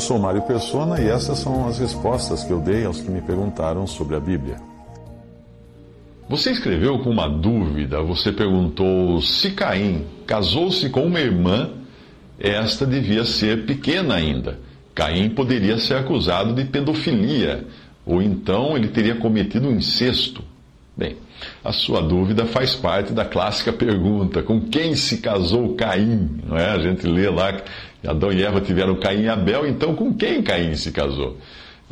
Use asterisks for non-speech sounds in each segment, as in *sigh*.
Eu sou Mário Persona e essas são as respostas que eu dei aos que me perguntaram sobre a Bíblia. Você escreveu com uma dúvida, você perguntou se Caim casou-se com uma irmã, esta devia ser pequena ainda. Caim poderia ser acusado de pedofilia, ou então ele teria cometido um incesto. Bem, a sua dúvida faz parte da clássica pergunta: com quem se casou Caim? Não é? A gente lê lá Adão e Eva tiveram Caim e Abel, então com quem Caim se casou?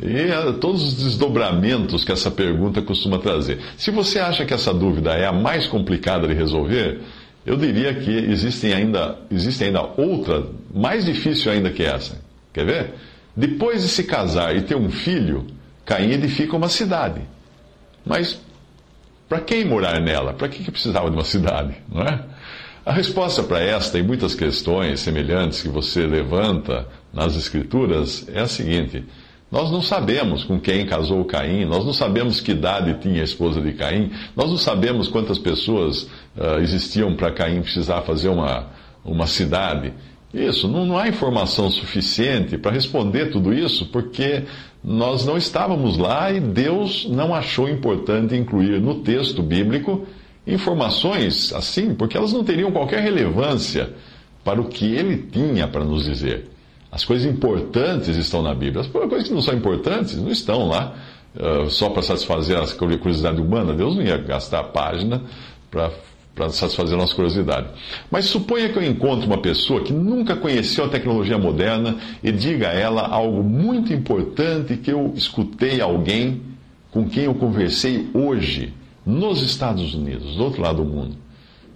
E uh, todos os desdobramentos que essa pergunta costuma trazer. Se você acha que essa dúvida é a mais complicada de resolver, eu diria que existem ainda, existe ainda outra, mais difícil ainda que essa. Quer ver? Depois de se casar e ter um filho, Caim edifica uma cidade. Mas para quem morar nela? Para que, que precisava de uma cidade? Não é? A resposta para esta e muitas questões semelhantes que você levanta nas Escrituras é a seguinte. Nós não sabemos com quem casou Caim, nós não sabemos que idade tinha a esposa de Caim, nós não sabemos quantas pessoas uh, existiam para Caim precisar fazer uma, uma cidade. Isso, não, não há informação suficiente para responder tudo isso, porque nós não estávamos lá e Deus não achou importante incluir no texto bíblico informações assim, porque elas não teriam qualquer relevância para o que ele tinha para nos dizer. As coisas importantes estão na Bíblia. As coisas que não são importantes não estão lá uh, só para satisfazer a curiosidade humana. Deus não ia gastar a página para para satisfazer nossa curiosidade. Mas suponha que eu encontre uma pessoa que nunca conheceu a tecnologia moderna e diga a ela algo muito importante que eu escutei alguém com quem eu conversei hoje, nos Estados Unidos, do outro lado do mundo.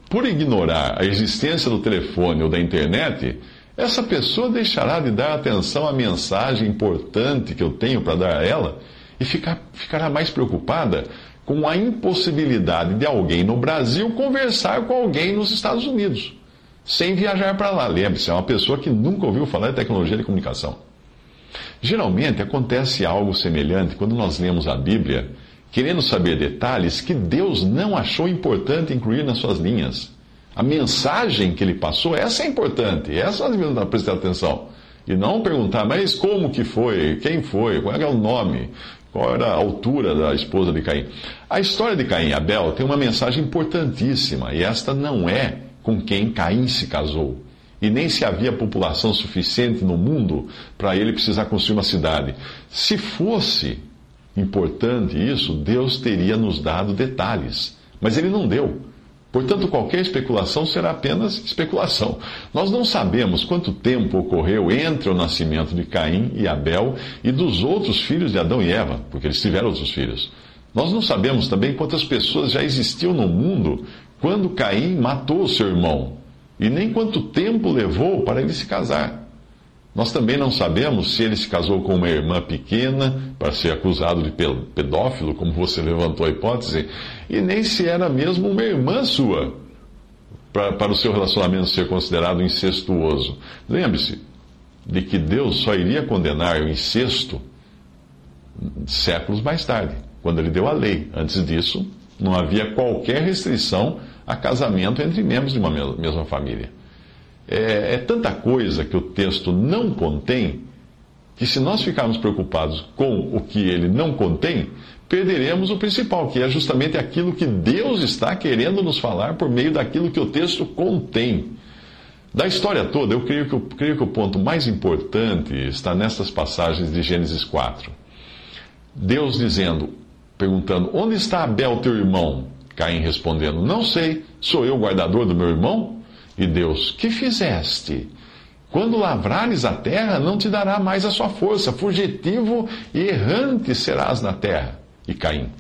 Por ignorar a existência do telefone ou da internet, essa pessoa deixará de dar atenção à mensagem importante que eu tenho para dar a ela e ficar, ficará mais preocupada com a impossibilidade de alguém no Brasil conversar com alguém nos Estados Unidos, sem viajar para lá. Lembre-se, é uma pessoa que nunca ouviu falar de tecnologia de comunicação. Geralmente acontece algo semelhante quando nós lemos a Bíblia, querendo saber detalhes que Deus não achou importante incluir nas suas linhas. A mensagem que ele passou, essa é importante, essa nós devemos prestar atenção. E não perguntar, mas como que foi, quem foi, qual é o nome, qual era a altura da esposa de Caim. A história de Caim e Abel tem uma mensagem importantíssima, e esta não é com quem Caim se casou. E nem se havia população suficiente no mundo para ele precisar construir uma cidade. Se fosse importante isso, Deus teria nos dado detalhes. Mas ele não deu. Portanto, qualquer especulação será apenas especulação. Nós não sabemos quanto tempo ocorreu entre o nascimento de Caim e Abel e dos outros filhos de Adão e Eva, porque eles tiveram outros filhos. Nós não sabemos também quantas pessoas já existiam no mundo quando Caim matou seu irmão, e nem quanto tempo levou para ele se casar. Nós também não sabemos se ele se casou com uma irmã pequena para ser acusado de pedófilo, como você levantou a hipótese, e nem se era mesmo uma irmã sua para, para o seu relacionamento ser considerado incestuoso. Lembre-se de que Deus só iria condenar o incesto séculos mais tarde, quando ele deu a lei. Antes disso, não havia qualquer restrição a casamento entre membros de uma mesma família. É, é tanta coisa que o texto não contém, que se nós ficarmos preocupados com o que ele não contém, perderemos o principal, que é justamente aquilo que Deus está querendo nos falar por meio daquilo que o texto contém. Da história toda, eu creio que, eu creio que o ponto mais importante está nessas passagens de Gênesis 4. Deus dizendo, perguntando: Onde está Abel, teu irmão? Caim respondendo: Não sei, sou eu o guardador do meu irmão? E Deus: Que fizeste? Quando lavrares a terra, não te dará mais a sua força, fugitivo e errante serás na terra. E Caim: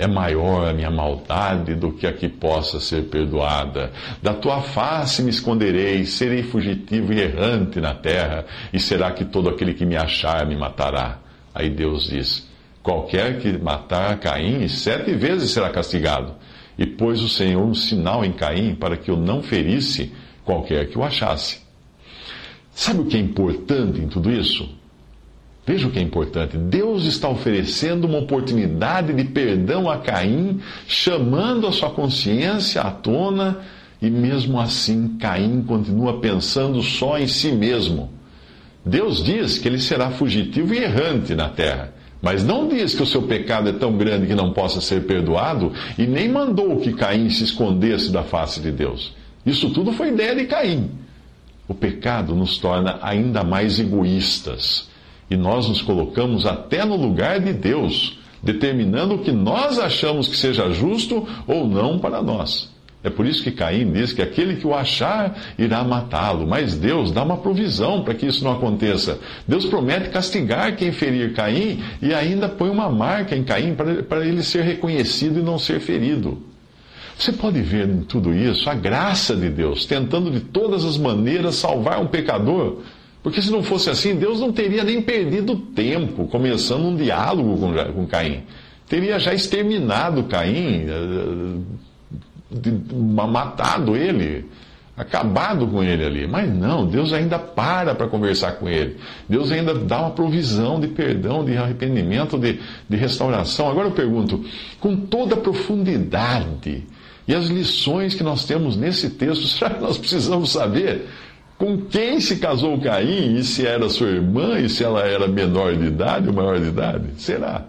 é maior a minha maldade do que a que possa ser perdoada. Da tua face me esconderei, serei fugitivo e errante na terra, e será que todo aquele que me achar me matará? Aí Deus diz: Qualquer que matar Caim, sete vezes será castigado. E pôs o Senhor um sinal em Caim para que eu não ferisse qualquer que o achasse. Sabe o que é importante em tudo isso? Veja o que é importante. Deus está oferecendo uma oportunidade de perdão a Caim, chamando a sua consciência à tona, e mesmo assim Caim continua pensando só em si mesmo. Deus diz que ele será fugitivo e errante na terra, mas não diz que o seu pecado é tão grande que não possa ser perdoado, e nem mandou que Caim se escondesse da face de Deus. Isso tudo foi ideia de Caim. O pecado nos torna ainda mais egoístas e nós nos colocamos até no lugar de Deus, determinando o que nós achamos que seja justo ou não para nós. É por isso que Caim diz que aquele que o achar irá matá-lo, mas Deus dá uma provisão para que isso não aconteça. Deus promete castigar quem ferir Caim e ainda põe uma marca em Caim para ele ser reconhecido e não ser ferido. Você pode ver em tudo isso a graça de Deus, tentando de todas as maneiras salvar um pecador porque se não fosse assim, Deus não teria nem perdido tempo começando um diálogo com, Caim. Teria já exterminado Caim, eh, matado ele, acabado com ele ali. Mas não, Deus ainda para para conversar com ele. Deus ainda dá uma provisão de perdão, de arrependimento, de, de restauração. Agora eu pergunto, com toda a profundidade e as lições que nós temos nesse texto, *laughs* será que nós precisamos saber com quem se casou Caim, e se era sua irmã, e se ela era menor de idade ou maior de idade? Será?